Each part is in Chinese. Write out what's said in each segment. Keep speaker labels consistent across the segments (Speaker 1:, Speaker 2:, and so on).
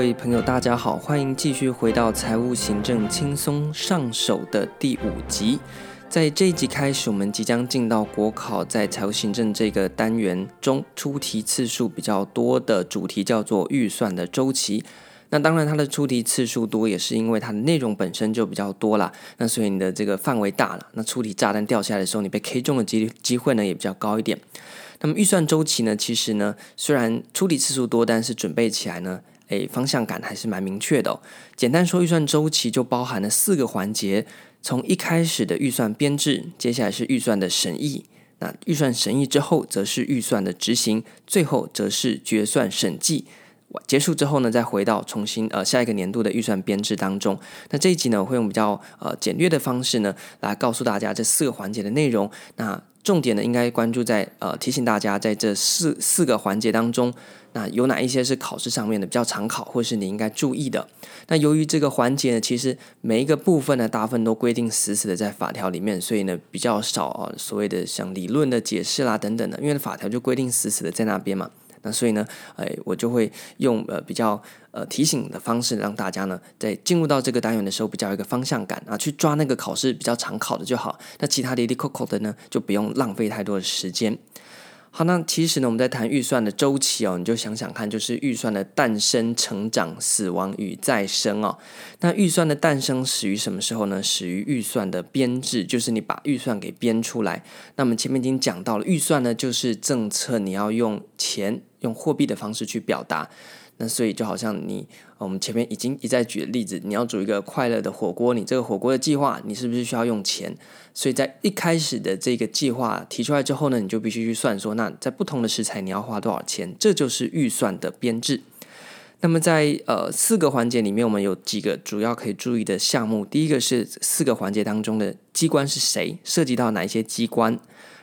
Speaker 1: 各位朋友，大家好，欢迎继续回到财务行政轻松上手的第五集。在这一集开始，我们即将进到国考在财务行政这个单元中出题次数比较多的主题，叫做预算的周期。那当然，它的出题次数多，也是因为它的内容本身就比较多啦。那所以你的这个范围大了，那出题炸弹掉下来的时候，你被 K 中的机机会呢也比较高一点。那么预算周期呢，其实呢，虽然出题次数多，但是准备起来呢。诶，方向感还是蛮明确的。简单说，预算周期就包含了四个环节，从一开始的预算编制，接下来是预算的审议，那预算审议之后，则是预算的执行，最后则是决算审计。结束之后呢，再回到重新呃下一个年度的预算编制当中。那这一集呢，我会用比较呃简略的方式呢，来告诉大家这四个环节的内容。那重点呢，应该关注在呃提醒大家，在这四四个环节当中，那有哪一些是考试上面的比较常考，或是你应该注意的。那由于这个环节呢，其实每一个部分呢，大部分都规定死死的在法条里面，所以呢比较少啊所谓的像理论的解释啦等等的，因为法条就规定死死的在那边嘛。那所以呢，哎，我就会用呃比较呃提醒的方式，让大家呢在进入到这个单元的时候，比较有一个方向感啊，去抓那个考试比较常考的就好。那其他的 l i c o c o 的呢，就不用浪费太多的时间。好，那其实呢，我们在谈预算的周期哦，你就想想看，就是预算的诞生、成长、死亡与再生哦。那预算的诞生始于什么时候呢？始于预算的编制，就是你把预算给编出来。那我们前面已经讲到了，预算呢就是政策，你要用钱、用货币的方式去表达。那所以就好像你，我们前面已经一再举的例子，你要煮一个快乐的火锅，你这个火锅的计划，你是不是需要用钱？所以在一开始的这个计划提出来之后呢，你就必须去算说，那在不同的食材你要花多少钱？这就是预算的编制。那么在呃四个环节里面，我们有几个主要可以注意的项目。第一个是四个环节当中的机关是谁，涉及到哪一些机关？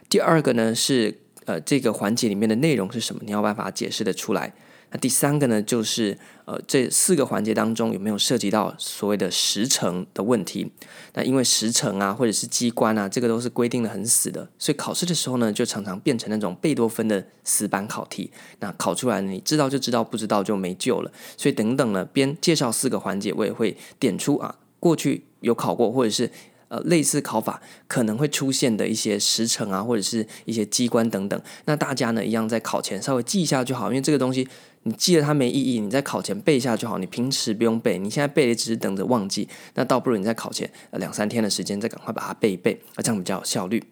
Speaker 1: 第二个呢是呃这个环节里面的内容是什么？你要办法解释得出来。那第三个呢，就是呃，这四个环节当中有没有涉及到所谓的时程的问题？那因为时程啊，或者是机关啊，这个都是规定的很死的，所以考试的时候呢，就常常变成那种贝多芬的死板考题。那考出来，你知道就知道，不知道就没救了。所以等等呢，边介绍四个环节，我也会点出啊，过去有考过，或者是。呃，类似考法可能会出现的一些时程啊，或者是一些机关等等，那大家呢一样在考前稍微记一下就好，因为这个东西你记得它没意义，你在考前背一下就好，你平时不用背，你现在背也只是等着忘记，那倒不如你在考前两三天的时间再赶快把它背一背，啊，这样比较有效率。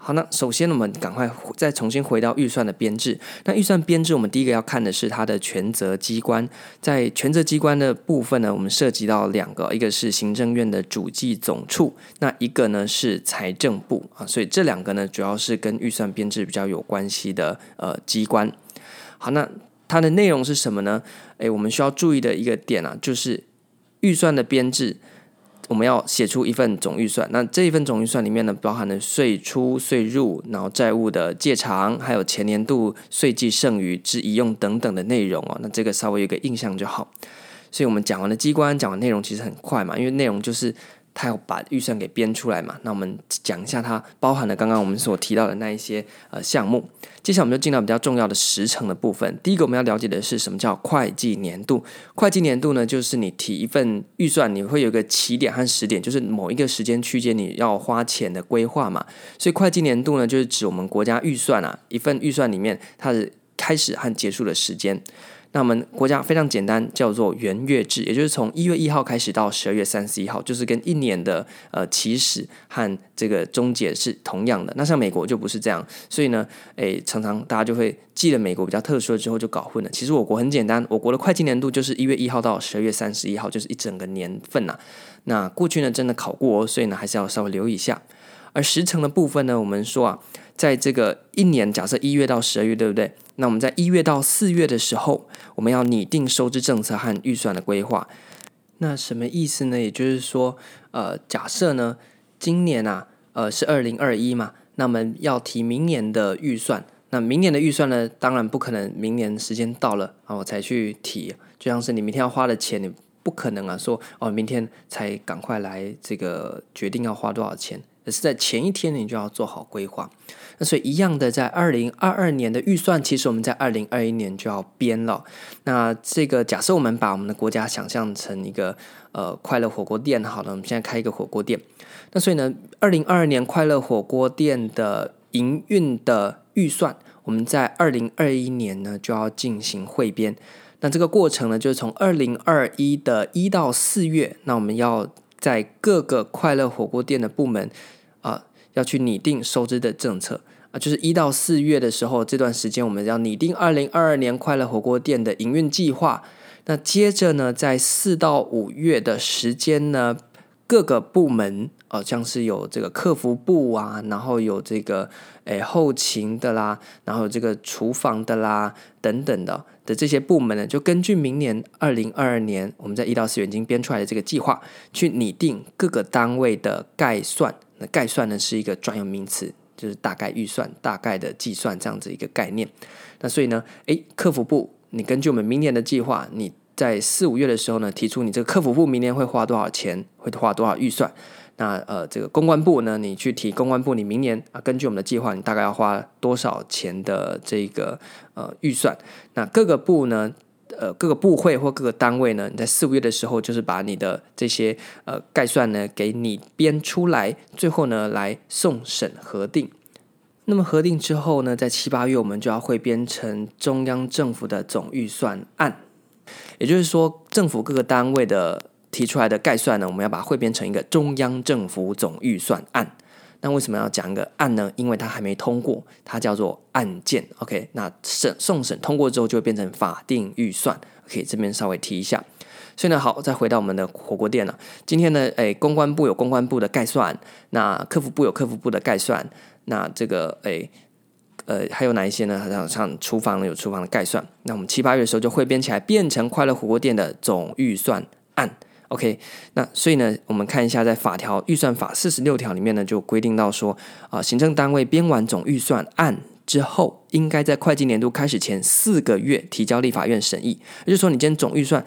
Speaker 1: 好，那首先我们赶快再重新回到预算的编制。那预算编制，我们第一个要看的是它的权责机关。在权责机关的部分呢，我们涉及到两个，一个是行政院的主计总处，那一个呢是财政部啊。所以这两个呢，主要是跟预算编制比较有关系的呃机关。好，那它的内容是什么呢？诶，我们需要注意的一个点啊，就是预算的编制。我们要写出一份总预算，那这一份总预算里面呢，包含了税出、税入，然后债务的借偿，还有前年度岁季剩余之一用等等的内容哦。那这个稍微有个印象就好。所以我们讲完了机关，讲完内容其实很快嘛，因为内容就是。他要把预算给编出来嘛？那我们讲一下它包含了刚刚我们所提到的那一些呃项目。接下来我们就进到比较重要的时程的部分。第一个我们要了解的是什么叫会计年度？会计年度呢，就是你提一份预算，你会有一个起点和时点，就是某一个时间区间你要花钱的规划嘛。所以会计年度呢，就是指我们国家预算啊，一份预算里面它的开始和结束的时间。那我们国家非常简单，叫做元月制，也就是从一月一号开始到十二月三十一号，就是跟一年的呃起始和这个终结是同样的。那像美国就不是这样，所以呢，诶，常常大家就会记了美国比较特殊的之后就搞混了。其实我国很简单，我国的会计年度就是一月一号到十二月三十一号，就是一整个年份呐、啊。那过去呢真的考过，所以呢还是要稍微留意一下。而时程的部分呢，我们说啊，在这个一年，假设一月到十二月，对不对？那我们在一月到四月的时候，我们要拟定收支政策和预算的规划。那什么意思呢？也就是说，呃，假设呢，今年啊，呃，是二零二一嘛，那我们要提明年的预算。那明年的预算呢，当然不可能明年时间到了啊，我才去提。就像是你明天要花的钱，你不可能啊，说哦，明天才赶快来这个决定要花多少钱。是在前一天你就要做好规划。那所以一样的，在二零二二年的预算，其实我们在二零二一年就要编了。那这个假设我们把我们的国家想象成一个呃快乐火锅店，好了，我们现在开一个火锅店。那所以呢，二零二二年快乐火锅店的营运的预算，我们在二零二一年呢就要进行汇编。那这个过程呢，就是从二零二一的一到四月，那我们要在各个快乐火锅店的部门、要去拟定收支的政策啊，就是一到四月的时候，这段时间我们要拟定二零二二年快乐火锅店的营运计划。那接着呢，在四到五月的时间呢，各个部门。哦，像是有这个客服部啊，然后有这个诶后勤的啦，然后有这个厨房的啦等等的的这些部门呢，就根据明年二零二二年我们在一到四月已经编出来的这个计划，去拟定各个单位的概算。那概算呢是一个专有名词，就是大概预算、大概的计算这样子一个概念。那所以呢，诶，客服部，你根据我们明年的计划，你在四五月的时候呢，提出你这个客服部明年会花多少钱，会花多少预算。那呃，这个公关部呢，你去提公关部，你明年啊，根据我们的计划，你大概要花多少钱的这个呃预算？那各个部呢，呃，各个部会或各个单位呢，你在四五月的时候，就是把你的这些呃概算呢，给你编出来，最后呢来送审核定。那么核定之后呢，在七八月我们就要汇编成中央政府的总预算案，也就是说，政府各个单位的。提出来的概算呢，我们要把它汇编成一个中央政府总预算案。那为什么要讲一个案呢？因为它还没通过，它叫做案件。OK，那审送审通过之后，就会变成法定预算。OK，这边稍微提一下。所以呢，好，再回到我们的火锅店了。今天呢，诶，公关部有公关部的概算，那客服部有客服部的概算，那这个诶，呃，还有哪一些呢？像像厨房有厨房的概算。那我们七八月的时候就汇编起来，变成快乐火锅店的总预算案。OK，那所以呢，我们看一下，在法条预算法四十六条里面呢，就规定到说，啊、行政单位编完总预算案之后，应该在会计年度开始前四个月提交立法院审议。也就是说，你今天总预算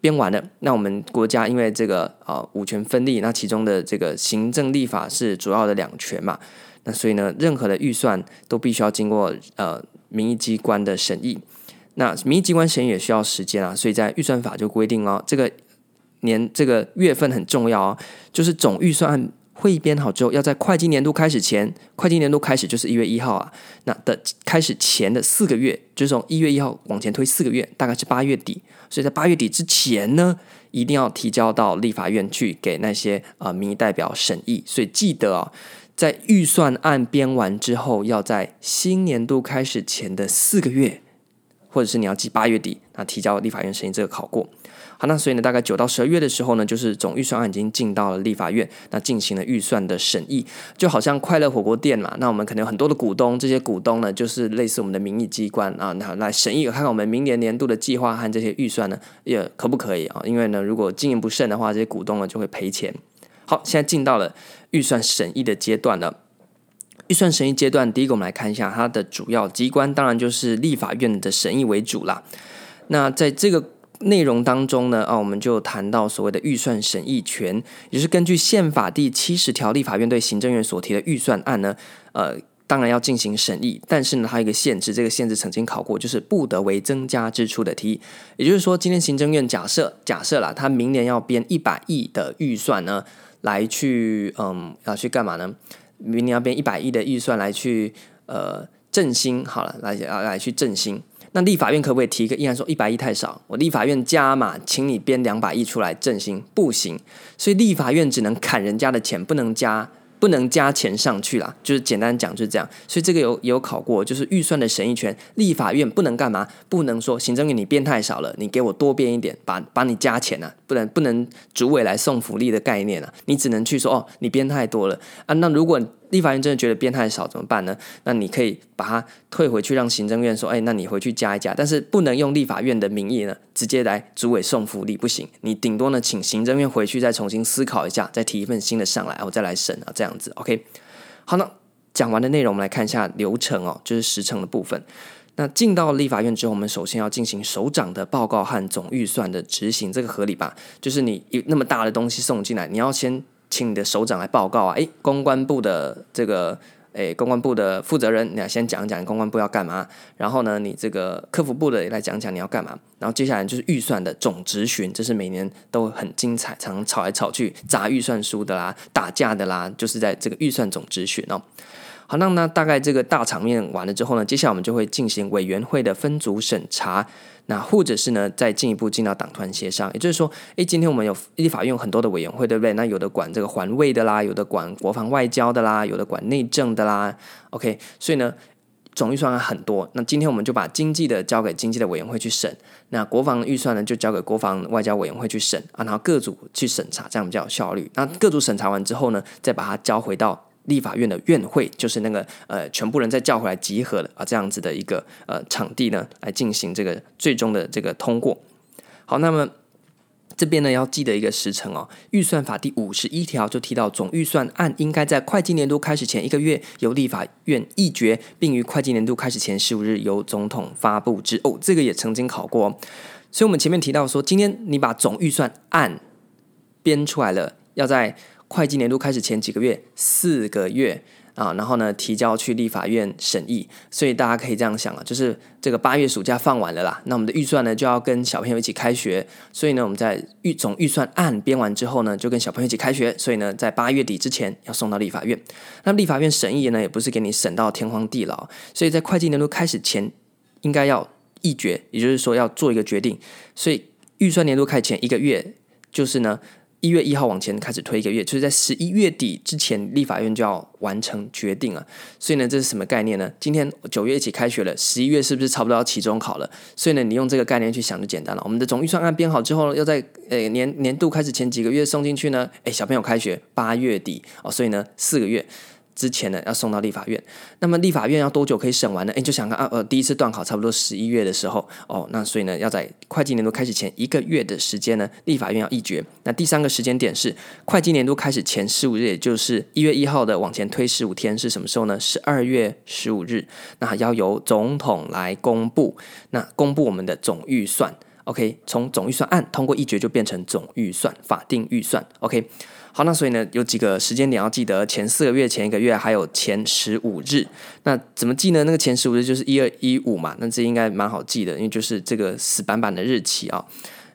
Speaker 1: 编完了，那我们国家因为这个啊、五权分立，那其中的这个行政立法是主要的两权嘛，那所以呢，任何的预算都必须要经过呃民意机关的审议。那民意机关审议也需要时间啊，所以在预算法就规定哦，这个。年这个月份很重要哦，就是总预算案汇编好之后，要在会计年度开始前，会计年度开始就是一月一号啊，那的开始前的四个月，就是从一月一号往前推四个月，大概是八月底，所以在八月底之前呢，一定要提交到立法院去给那些啊、民意代表审议。所以记得哦，在预算案编完之后，要在新年度开始前的四个月，或者是你要记八月底，那提交立法院审议这个考过。那所以呢，大概九到十二月的时候呢，就是总预算案已经进到了立法院，那进行了预算的审议，就好像快乐火锅店嘛，那我们可能有很多的股东，这些股东呢，就是类似我们的民意机关啊，那来审议看看我们明年年度的计划和这些预算呢，也可不可以啊？因为呢，如果经营不慎的话，这些股东呢就会赔钱。好，现在进到了预算审议的阶段了。预算审议阶段，第一个我们来看一下它的主要机关，当然就是立法院的审议为主啦。那在这个内容当中呢，啊，我们就谈到所谓的预算审议权，也是根据宪法第七十条，立法院对行政院所提的预算案呢，呃，当然要进行审议，但是呢，它有一个限制，这个限制曾经考过，就是不得为增加支出的提议。也就是说，今天行政院假设假设了，他明年要编一百亿的预算呢，来去嗯，要去干嘛呢？明年要编一百亿的预算来去呃振兴，好了，来来来去振兴。那立法院可不可以提一个议案说一百亿太少？我立法院加码，请你编两百亿出来振兴，不行。所以立法院只能砍人家的钱，不能加，不能加钱上去啦。就是简单讲就是这样。所以这个有有考过，就是预算的审议权，立法院不能干嘛？不能说行政院你编太少了，你给我多编一点，把把你加钱啊，不能不能主委来送福利的概念啊。你只能去说哦，你编太多了啊。那如果立法院真的觉得编太少怎么办呢？那你可以把它退回去，让行政院说：“哎，那你回去加一加。”但是不能用立法院的名义呢，直接来主委送福利，不行。你顶多呢，请行政院回去再重新思考一下，再提一份新的上来，我再来审啊，这样样子。OK，好，那讲完的内容，我们来看一下流程哦，就是时程的部分。那进到立法院之后，我们首先要进行首长的报告和总预算的执行，这个合理吧？就是你有那么大的东西送进来，你要先。请你的首长来报告啊，诶，公关部的这个。诶，公关部的负责人，你要先讲讲公关部要干嘛，然后呢，你这个客服部的也来讲讲你要干嘛，然后接下来就是预算的总执询，这是每年都很精彩，常吵来吵去砸预算书的啦，打架的啦，就是在这个预算总执询哦。好，那那大概这个大场面完了之后呢，接下来我们就会进行委员会的分组审查。那或者是呢，再进一步进到党团协商，也就是说，诶，今天我们有立法院有很多的委员会，对不对？那有的管这个环卫的啦，有的管国防外交的啦，有的管内政的啦。OK，所以呢，总预算很多。那今天我们就把经济的交给经济的委员会去审，那国防预算呢就交给国防外交委员会去审啊，然后各组去审查，这样比较有效率。那各组审查完之后呢，再把它交回到。立法院的院会就是那个呃，全部人再叫回来集合的啊，这样子的一个呃场地呢，来进行这个最终的这个通过。好，那么这边呢要记得一个时程哦，预算法第五十一条就提到，总预算案应该在会计年度开始前一个月由立法院议决，并于会计年度开始前十五日由总统发布之。哦，这个也曾经考过，哦所以我们前面提到说，今天你把总预算案编出来了，要在。会计年度开始前几个月，四个月啊，然后呢提交去立法院审议，所以大家可以这样想啊，就是这个八月暑假放完了啦，那我们的预算呢就要跟小朋友一起开学，所以呢我们在预总预算案编完之后呢，就跟小朋友一起开学，所以呢在八月底之前要送到立法院，那立法院审议呢也不是给你审到天荒地老，所以在会计年度开始前应该要议决，也就是说要做一个决定，所以预算年度开前一个月就是呢。一月一号往前开始推一个月，就是在十一月底之前，立法院就要完成决定了。所以呢，这是什么概念呢？今天九月一起开学了，十一月是不是差不多要期中考了？所以呢，你用这个概念去想就简单了。我们的总预算案编好之后，要在诶年年度开始前几个月送进去呢？诶，小朋友开学八月底哦，所以呢四个月。之前呢，要送到立法院，那么立法院要多久可以审完呢？诶，就想看啊，呃，第一次段考差不多十一月的时候，哦，那所以呢，要在会计年度开始前一个月的时间呢，立法院要议决。那第三个时间点是会计年度开始前十五日，也就是一月一号的往前推十五天是什么时候呢？十二月十五日，那要由总统来公布，那公布我们的总预算。OK，从总预算案通过议决就变成总预算，法定预算。OK。好，那所以呢，有几个时间点要记得，前四个月、前一个月，还有前十五日。那怎么记呢？那个前十五日就是一二一五嘛，那这应该蛮好记的，因为就是这个死板板的日期啊。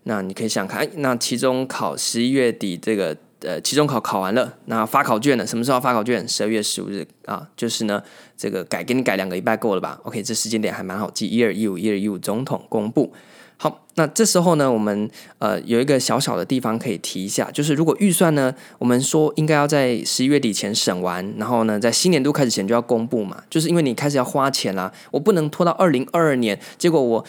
Speaker 1: 那你可以想看，那期中考十一月底，这个呃，期中考考完了，那发考卷了，什么时候发考卷？十二月十五日啊，就是呢，这个改给你改两个礼拜够了吧？OK，这时间点还蛮好记，一二一五，一二一五，总统公布。好，那这时候呢，我们呃有一个小小的地方可以提一下，就是如果预算呢，我们说应该要在十一月底前审完，然后呢，在新年度开始前就要公布嘛，就是因为你开始要花钱啦，我不能拖到二零二二年，结果我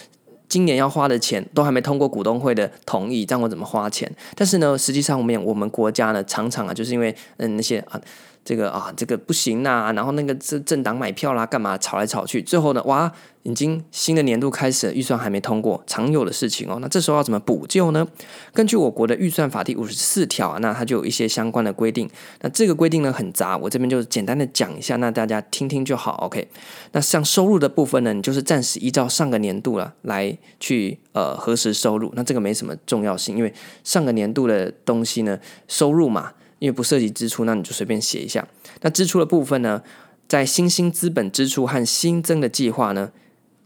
Speaker 1: 今年要花的钱都还没通过股东会的同意，让我怎么花钱？但是呢，实际上我们我们国家呢，常常啊，就是因为嗯那些啊。这个啊，这个不行呐、然后那个政政党买票啦，干嘛吵来吵去，最后呢，哇，已经新的年度开始了，预算还没通过，常有的事情哦。那这时候要怎么补救呢？根据我国的预算法第五十四条啊，那它就有一些相关的规定。那这个规定呢很杂，我这边就简单的讲一下，那大家听听就好。OK，那像收入的部分呢，你就是暂时依照上个年度了来去呃核实收入，那这个没什么重要性，因为上个年度的东西呢，收入嘛。因为不涉及支出，那你就随便写一下。那支出的部分呢，在新兴资本支出和新增的计划呢，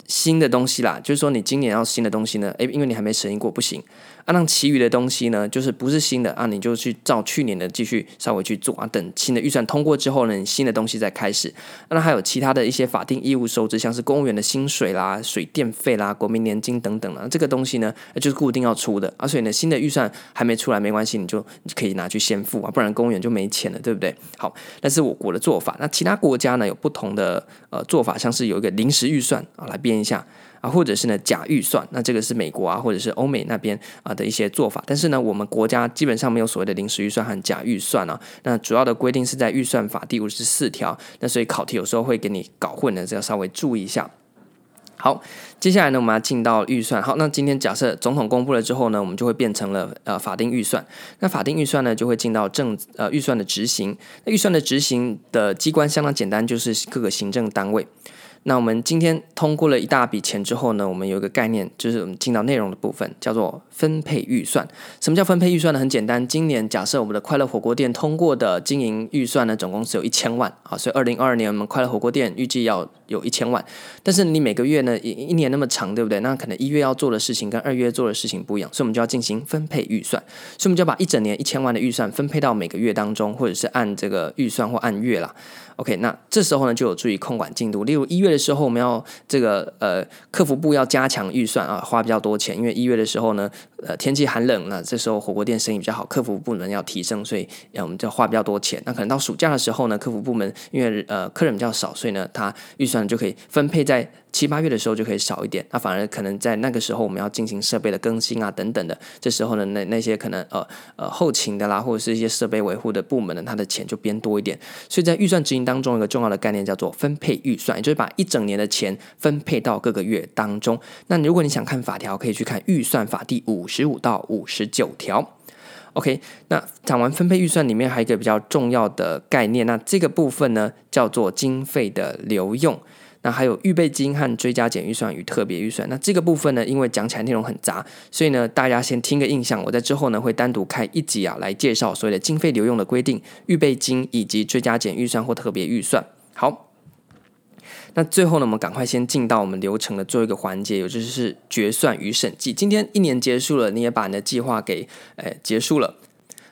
Speaker 1: 新的东西啦，就是说你今年要新的东西呢，诶，因为你还没审议过，不行。啊，那其余的东西呢，就是不是新的啊，你就去照去年的继续稍微去做啊。等新的预算通过之后呢，你新的东西再开始。那还有其他的一些法定义务收支，像是公务员的薪水啦、水电费啦、国民年金等等啊，这个东西呢，就是固定要出的。啊，所以呢，新的预算还没出来没关系，你就可以拿去先付啊，不然公务员就没钱了，对不对？好，那是我国的做法。那其他国家呢，有不同的呃做法，像是有一个临时预算啊，来编一下。或者是呢假预算，那这个是美国啊，或者是欧美那边啊的一些做法。但是呢，我们国家基本上没有所谓的临时预算和假预算啊。那主要的规定是在预算法第五十四条。那所以考题有时候会给你搞混的，这要稍微注意一下。好，接下来呢，我们要进到预算。好，那今天假设总统公布了之后呢，我们就会变成了呃法定预算。那法定预算呢，就会进到政呃预算的执行。那预算的执行的机关相当简单，就是各个行政单位。那我们今天通过了一大笔钱之后呢，我们有一个概念，就是我们进到内容的部分，叫做分配预算。什么叫分配预算呢？很简单，今年假设我们的快乐火锅店通过的经营预算呢，总共是有一千万啊，所以二零二二年我们快乐火锅店预计要有一千万。但是你每个月呢，一一年那么长，对不对？那可能一月要做的事情跟二月做的事情不一样，所以我们就要进行分配预算。所以我们就要把一整年一千万的预算分配到每个月当中，或者是按这个预算或按月啦。OK，那这时候呢，就有助于控管进度。例如一月的时候，我们要这个呃客服部要加强预算啊，花比较多钱，因为一月的时候呢，呃天气寒冷，那这时候火锅店生意比较好，客服部门要提升，所以呃我们就花比较多钱。那可能到暑假的时候呢，客服部门因为呃客人比较少，所以呢，他预算就可以分配在。七八月的时候就可以少一点，那反而可能在那个时候我们要进行设备的更新啊等等的，这时候呢，那那些可能呃呃后勤的啦，或者是一些设备维护的部门呢，它的钱就变多一点。所以在预算执行当中，一个重要的概念叫做分配预算，也就是把一整年的钱分配到各个月当中。那如果你想看法条，可以去看预算法第五十五到五十九条。OK，那讲完分配预算里面还有一个比较重要的概念，那这个部分呢叫做经费的流用。那还有预备金和追加减预算与特别预算。那这个部分呢，因为讲起来内容很杂，所以呢，大家先听个印象。我在之后呢，会单独开一集啊，来介绍所谓的经费流用的规定、预备金以及追加减预算或特别预算。好，那最后呢，我们赶快先进到我们流程的最后一个环节，也就是决算与审计。今天一年结束了，你也把你的计划给诶结束了。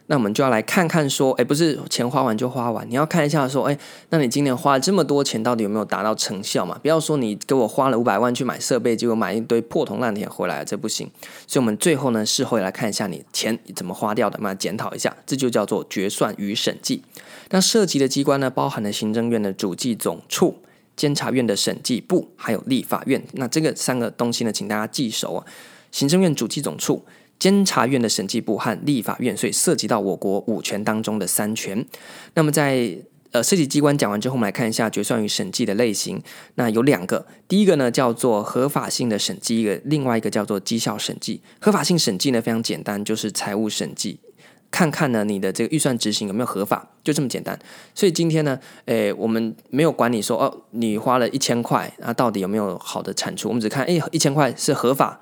Speaker 1: 那我们就要来看看说，哎，不是钱花完就花完，你要看一下说，哎，那你今年花了这么多钱，到底有没有达到成效嘛？不要说你给我花了五百万去买设备，结果买一堆破铜烂铁回来，这不行。所以，我们最后呢，事后也来看一下你钱怎么花掉的，嘛，检讨一下，这就叫做决算与审计。那涉及的机关呢，包含了行政院的主计总处、监察院的审计部，还有立法院。那这个三个东西呢，请大家记熟啊，行政院主计总处。监察院的审计部和立法院，所以涉及到我国五权当中的三权。那么在呃，涉及机关讲完之后，我们来看一下决算与审计的类型。那有两个，第一个呢叫做合法性的审计，一个另外一个叫做绩效审计。合法性审计呢非常简单，就是财务审计，看看呢你的这个预算执行有没有合法，就这么简单。所以今天呢，诶，我们没有管你说哦，你花了一千块，啊，到底有没有好的产出？我们只看，诶，一千块是合法。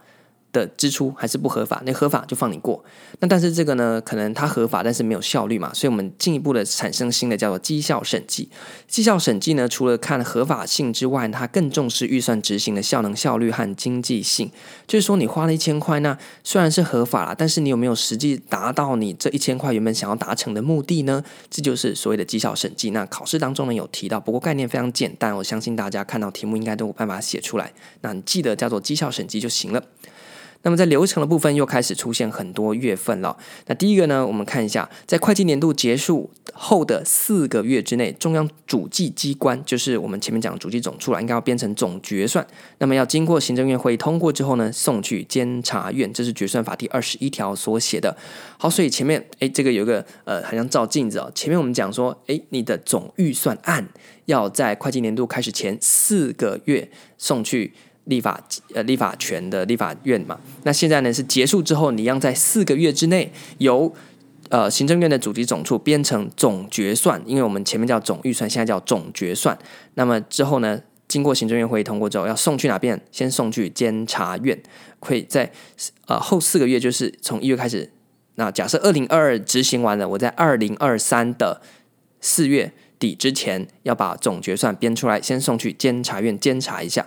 Speaker 1: 的支出还是不合法，那合法就放你过。那但是这个呢，可能它合法，但是没有效率嘛，所以我们进一步的产生新的叫做绩效审计。绩效审计呢，除了看合法性之外，它更重视预算执行的效能、效率和经济性。就是说，你花了一千块，那虽然是合法啦，但是你有没有实际达到你这一千块原本想要达成的目的呢？这就是所谓的绩效审计。那考试当中呢有提到，不过概念非常简单，我相信大家看到题目应该都有办法写出来。那你记得叫做绩效审计就行了。那么在流程的部分又开始出现很多月份了。那第一个呢，我们看一下，在会计年度结束后的四个月之内，中央主计机关就是我们前面讲的主计总处了，应该要编成总决算。那么要经过行政院会议通过之后呢，送去监察院，这是决算法第二十一条所写的。好，所以前面哎，这个有个呃，好像照镜子哦。前面我们讲说，哎，你的总预算案要在会计年度开始前四个月送去。立法呃，立法权的立法院嘛，那现在呢是结束之后，你要在四个月之内由呃行政院的主计总处编成总决算，因为我们前面叫总预算，现在叫总决算。那么之后呢，经过行政院会议通过之后，要送去哪边？先送去监察院，会在呃后四个月，就是从一月开始。那假设二零二二执行完了，我在二零二三的四月底之前要把总决算编出来，先送去监察院监察一下。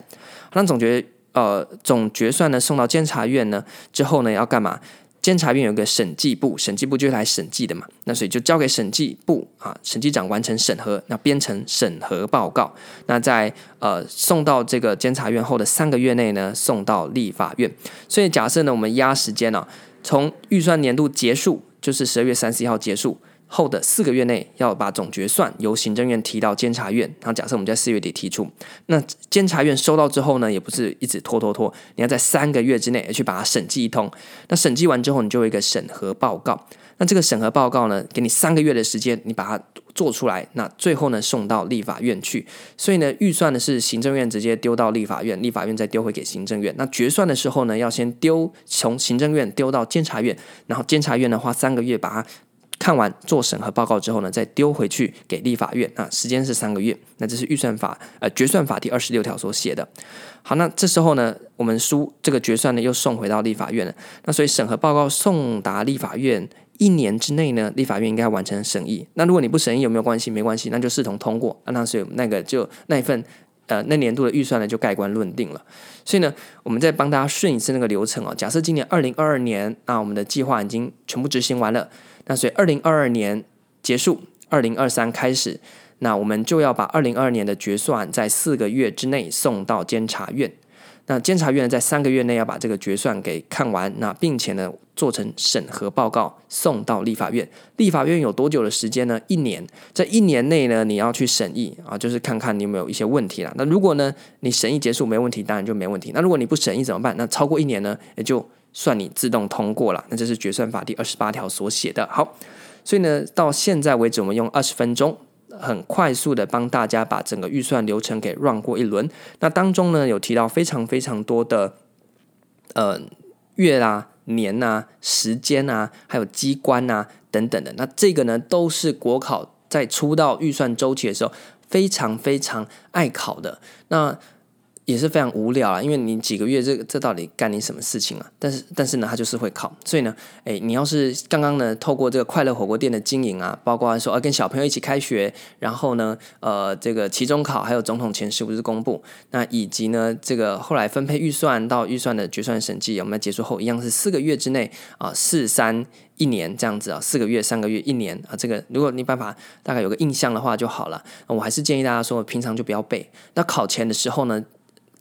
Speaker 1: 那总决呃总决算呢送到监察院呢之后呢要干嘛？监察院有个审计部，审计部就是来审计的嘛。那所以就交给审计部啊，审计长完成审核，那编成审核报告。那在呃送到这个监察院后的三个月内呢，送到立法院。所以假设呢我们压时间呢、啊，从预算年度结束就是十二月三十一号结束。后的四个月内要把总决算由行政院提到监察院，然后假设我们在四月底提出，那监察院收到之后呢，也不是一直拖拖拖，你要在三个月之内去把它审计一通。那审计完之后，你就有一个审核报告。那这个审核报告呢，给你三个月的时间，你把它做出来。那最后呢，送到立法院去。所以呢，预算呢是行政院直接丢到立法院，立法院再丢回给行政院。那决算的时候呢，要先丢从行政院丢到监察院，然后监察院呢花三个月把它。看完做审核报告之后呢，再丢回去给立法院啊，时间是三个月。那这是预算法呃决算法第二十六条所写的。好，那这时候呢，我们书这个决算呢又送回到立法院了。那所以审核报告送达立法院一年之内呢，立法院应该完成审议。那如果你不审议有没有关系？没关系，那就视同通过。那所以那个就那一份呃那年度的预算呢就盖棺论定了。所以呢，我们再帮大家顺一次那个流程哦。假设今年二零二二年，那我们的计划已经全部执行完了。那所以二零二二年结束，二零二三开始，那我们就要把二零二二年的决算在四个月之内送到监察院。那监察院在三个月内要把这个决算给看完，那并且呢做成审核报告送到立法院。立法院有多久的时间呢？一年。在一年内呢，你要去审议啊，就是看看你有没有一些问题啦。那如果呢你审议结束没问题，当然就没问题。那如果你不审议怎么办？那超过一年呢，也就。算你自动通过了，那这是决算法第二十八条所写的。好，所以呢，到现在为止，我们用二十分钟，很快速的帮大家把整个预算流程给 run 过一轮。那当中呢，有提到非常非常多的呃月啊、年啊、时间啊，还有机关啊等等的。那这个呢，都是国考在出到预算周期的时候非常非常爱考的。那也是非常无聊啊，因为你几个月这这到底干你什么事情啊？但是但是呢，他就是会考，所以呢，诶，你要是刚刚呢透过这个快乐火锅店的经营啊，包括说啊跟小朋友一起开学，然后呢，呃，这个期中考还有总统前十五日公布，那以及呢这个后来分配预算到预算的决算审计，我们结束后一样是四个月之内啊，四三一年这样子啊，四个月、三个月、一年啊，这个如果你办法大概有个印象的话就好了。我还是建议大家说，平常就不要背，那考前的时候呢，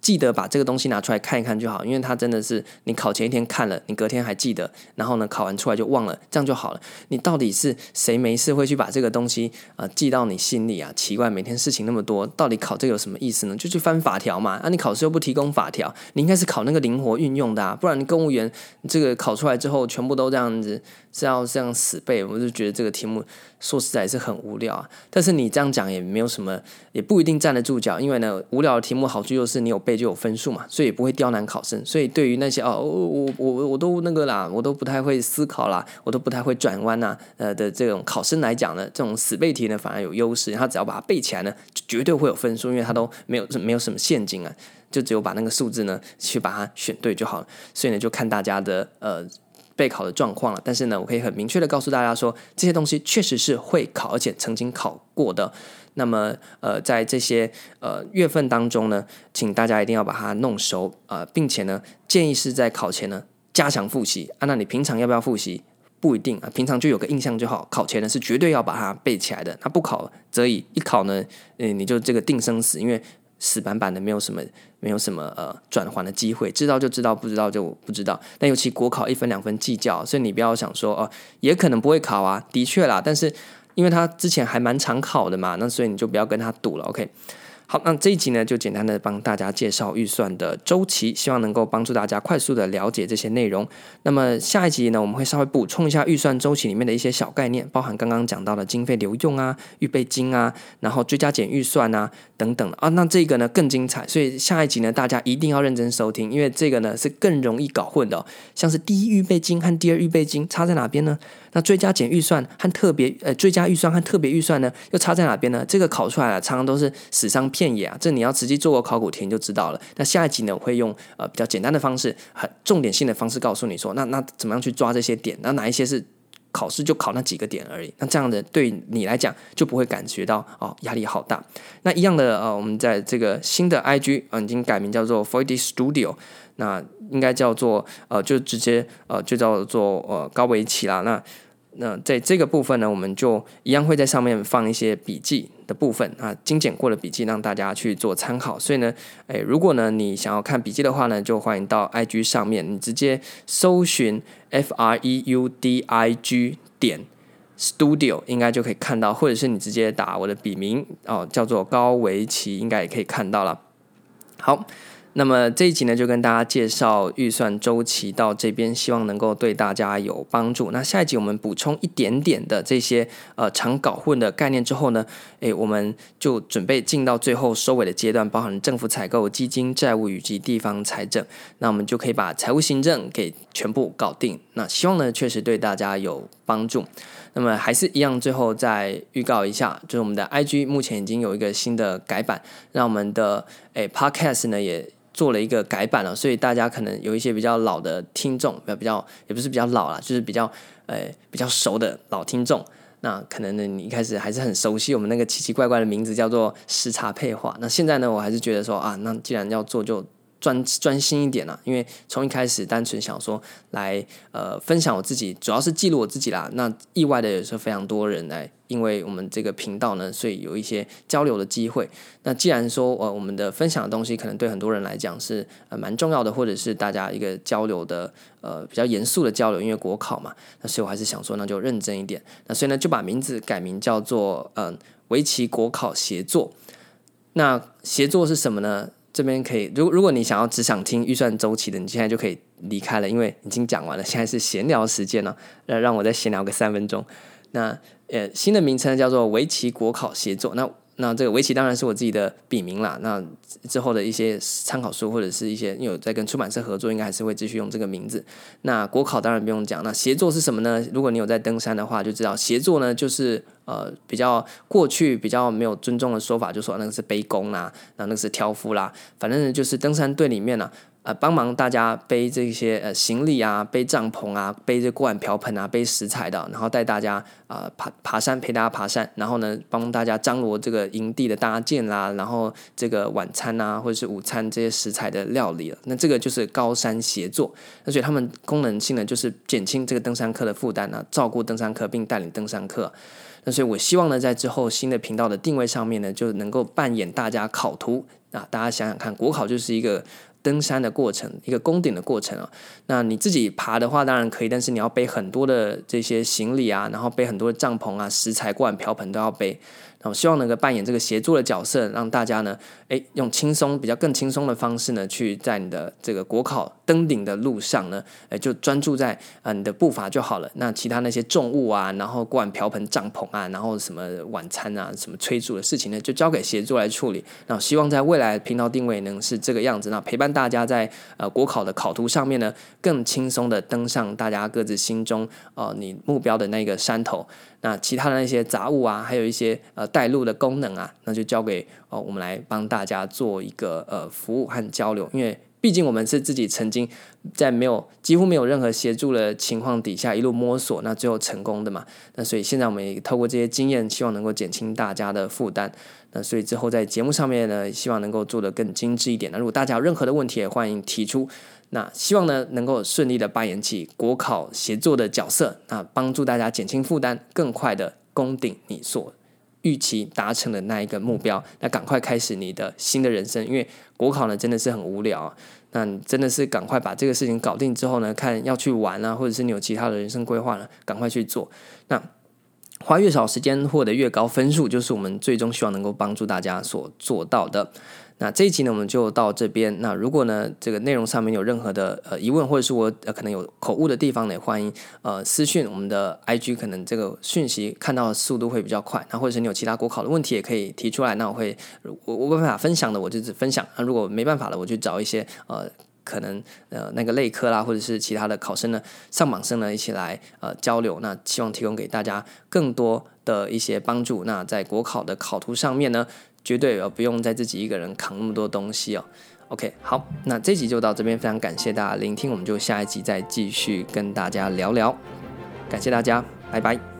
Speaker 1: 记得把这个东西拿出来看一看就好，因为它真的是你考前一天看了，你隔天还记得，然后呢考完出来就忘了，这样就好了。你到底是谁没事会去把这个东西啊、记到你心里啊？奇怪，每天事情那么多，到底考这个有什么意思呢？就去翻法条嘛。啊，你考试又不提供法条，你应该是考那个灵活运用的啊，不然你公务员这个考出来之后全部都这样子是要这样死背，我就觉得这个题目。说实在是很无聊啊，但是你这样讲也没有什么，也不一定站得住脚，因为呢，无聊的题目好处就是你有背就有分数嘛，所以也不会刁难考生。所以对于那些哦，我我我我都那个啦，我都不太会思考啦，我都不太会转弯呐，呃的这种考生来讲呢，这种死背题呢反而有优势，他只要把它背起来呢，就绝对会有分数，因为他都没有没有什么陷阱啊，就只有把那个数字呢去把它选对就好了。所以呢，就看大家的呃。备考的状况了，但是呢，我可以很明确的告诉大家说，这些东西确实是会考，而且曾经考过的。那么，呃，在这些呃月份当中呢，请大家一定要把它弄熟啊，呃，并且呢，建议是在考前呢加强复习啊。那你平常要不要复习？不一定啊，平常就有个印象就好。考前呢是绝对要把它背起来的。那不考则已，一考呢，嗯，你就这个定生死，因为。死板板的，没有什么，没有什么呃转换的机会，知道就知道，不知道就不知道。但尤其国考一分两分计较，所以你不要想说哦，也可能不会考啊，的确啦。但是因为他之前还蛮常考的嘛，那所以你就不要跟他赌了，OK。好，那这一集呢，就简单的帮大家介绍预算的周期，希望能够帮助大家快速的了解这些内容。那么下一集呢，我们会稍微补充一下预算周期里面的一些小概念，包含刚刚讲到的经费流用啊、预备金啊，然后追加减预算啊等等啊。那这个呢更精彩，所以下一集呢，大家一定要认真收听，因为这个呢是更容易搞混的哦。像是第一预备金和第二预备金差在哪边呢？那追加减预算和特别呃追加预算和特别预算呢，又差在哪边呢？这个考出来了，常常都是死伤片野啊！这你要实际做过考古题就知道了。那下一集呢，我会用呃比较简单的方式，很重点性的方式告诉你说，那那怎么样去抓这些点？那哪一些是考试就考那几个点而已？那这样的对你来讲就不会感觉到哦压力好大。那一样的呃，我们在这个新的 IG 呃已经改名叫做 foid Studio，那应该叫做呃就直接呃就叫做呃高维奇啦。那那在这个部分呢，我们就一样会在上面放一些笔记的部分啊，精简过的笔记让大家去做参考。所以呢，诶，如果呢你想要看笔记的话呢，就欢迎到 IG 上面，你直接搜寻 F R E U D I G 点 Studio 应该就可以看到，或者是你直接打我的笔名哦，叫做高维奇，应该也可以看到了。好。那么这一集呢，就跟大家介绍预算周期到这边，希望能够对大家有帮助。那下一集我们补充一点点的这些呃常搞混的概念之后呢，诶，我们就准备进到最后收尾的阶段，包含政府采购、基金债务以及地方财政。那我们就可以把财务行政给全部搞定。那希望呢，确实对大家有帮助。那么还是一样，最后再预告一下，就是我们的 IG 目前已经有一个新的改版，让我们的诶 Podcast 呢也做了一个改版了，所以大家可能有一些比较老的听众，比较也不是比较老了，就是比较呃比较熟的老听众。那可能呢，你一开始还是很熟悉我们那个奇奇怪怪的名字，叫做时差配话。那现在呢，我还是觉得说啊，那既然要做，就专专心一点啦。因为从一开始单纯想说来呃分享我自己，主要是记录我自己啦。那意外的也是非常多人来。因为我们这个频道呢，所以有一些交流的机会。那既然说呃，我们的分享的东西可能对很多人来讲是呃蛮重要的，或者是大家一个交流的呃比较严肃的交流，因为国考嘛，那所以我还是想说，那就认真一点。那所以呢，就把名字改名叫做嗯围棋国考协作。那协作是什么呢？这边可以，如如果你想要只想听预算周期的，你现在就可以离开了，因为已经讲完了。现在是闲聊时间了，让让我再闲聊个三分钟。那呃，新的名称叫做围棋国考协作。那那这个围棋当然是我自己的笔名啦。那之后的一些参考书或者是一些有在跟出版社合作，应该还是会继续用这个名字。那国考当然不用讲。那协作是什么呢？如果你有在登山的话，就知道协作呢就是呃比较过去比较没有尊重的说法，就说那个是背弓啦，那那个是挑夫啦，反正就是登山队里面呢、呃，帮忙大家背这些呃行李啊，背帐篷啊，背这锅碗瓢盆啊，背食材的，然后带大家啊、爬爬山，陪大家爬山，然后呢，帮大家张罗这个营地的搭建啦，然后这个晚餐啊，或者是午餐这些食材的料理了。那这个就是高山协作，而且他们功能性呢，就是减轻这个登山客的负担啊，照顾登山客并带领登山客。那所以我希望呢，在之后新的频道的定位上面呢，就能够扮演大家考图啊，大家想想看，国考就是一个。登山的过程，一个攻顶的过程啊。那你自己爬的话，当然可以，但是你要背很多的这些行李啊，然后背很多的帐篷啊、食材、锅碗瓢盆都要背。那希望能够扮演这个协作的角色，让大家呢，诶，用轻松、比较更轻松的方式呢，去在你的这个国考登顶的路上呢，诶，就专注在啊你的步伐就好了。那其他那些重物啊，然后锅碗瓢盆、帐篷啊，然后什么晚餐啊、什么催促的事情呢，就交给协作来处理。那希望在未来频道定位能是这个样子，那陪伴大家在呃国考的考图上面呢，更轻松的登上大家各自心中呃你目标的那个山头。那其他的那些杂物啊，还有一些呃带路的功能啊，那就交给哦我们来帮大家做一个呃服务和交流，因为毕竟我们是自己曾经在没有几乎没有任何协助的情况底下一路摸索，那最后成功的嘛。那所以现在我们也透过这些经验，希望能够减轻大家的负担。那所以之后在节目上面呢，希望能够做得更精致一点。那如果大家有任何的问题，也欢迎提出。那希望呢，能够顺利的扮演起国考协作的角色，那帮助大家减轻负担，更快的攻顶你所预期达成的那一个目标。那赶快开始你的新的人生，因为国考呢真的是很无聊。那真的是赶快把这个事情搞定之后呢，看要去玩啊，或者是你有其他的人生规划呢，赶快去做。那花越少时间获得越高分数，就是我们最终希望能够帮助大家所做到的。那这一集呢，我们就到这边。那如果呢，这个内容上面有任何的呃疑问，或者是我呃可能有口误的地方呢，欢迎呃私讯我们的 IG，可能这个讯息看到的速度会比较快。那或者是你有其他国考的问题，也可以提出来。那我会我我没办法分享的，我就只分享。那如果没办法了，我就找一些呃可能呃那个类科啦，或者是其他的考生呢，上榜生呢一起来呃交流。那希望提供给大家更多的一些帮助。那在国考的考图上面呢，绝对不用再自己一个人扛那么多东西哦。OK，好，那这集就到这边，非常感谢大家聆听，我们就下一集再继续跟大家聊聊。感谢大家，拜拜。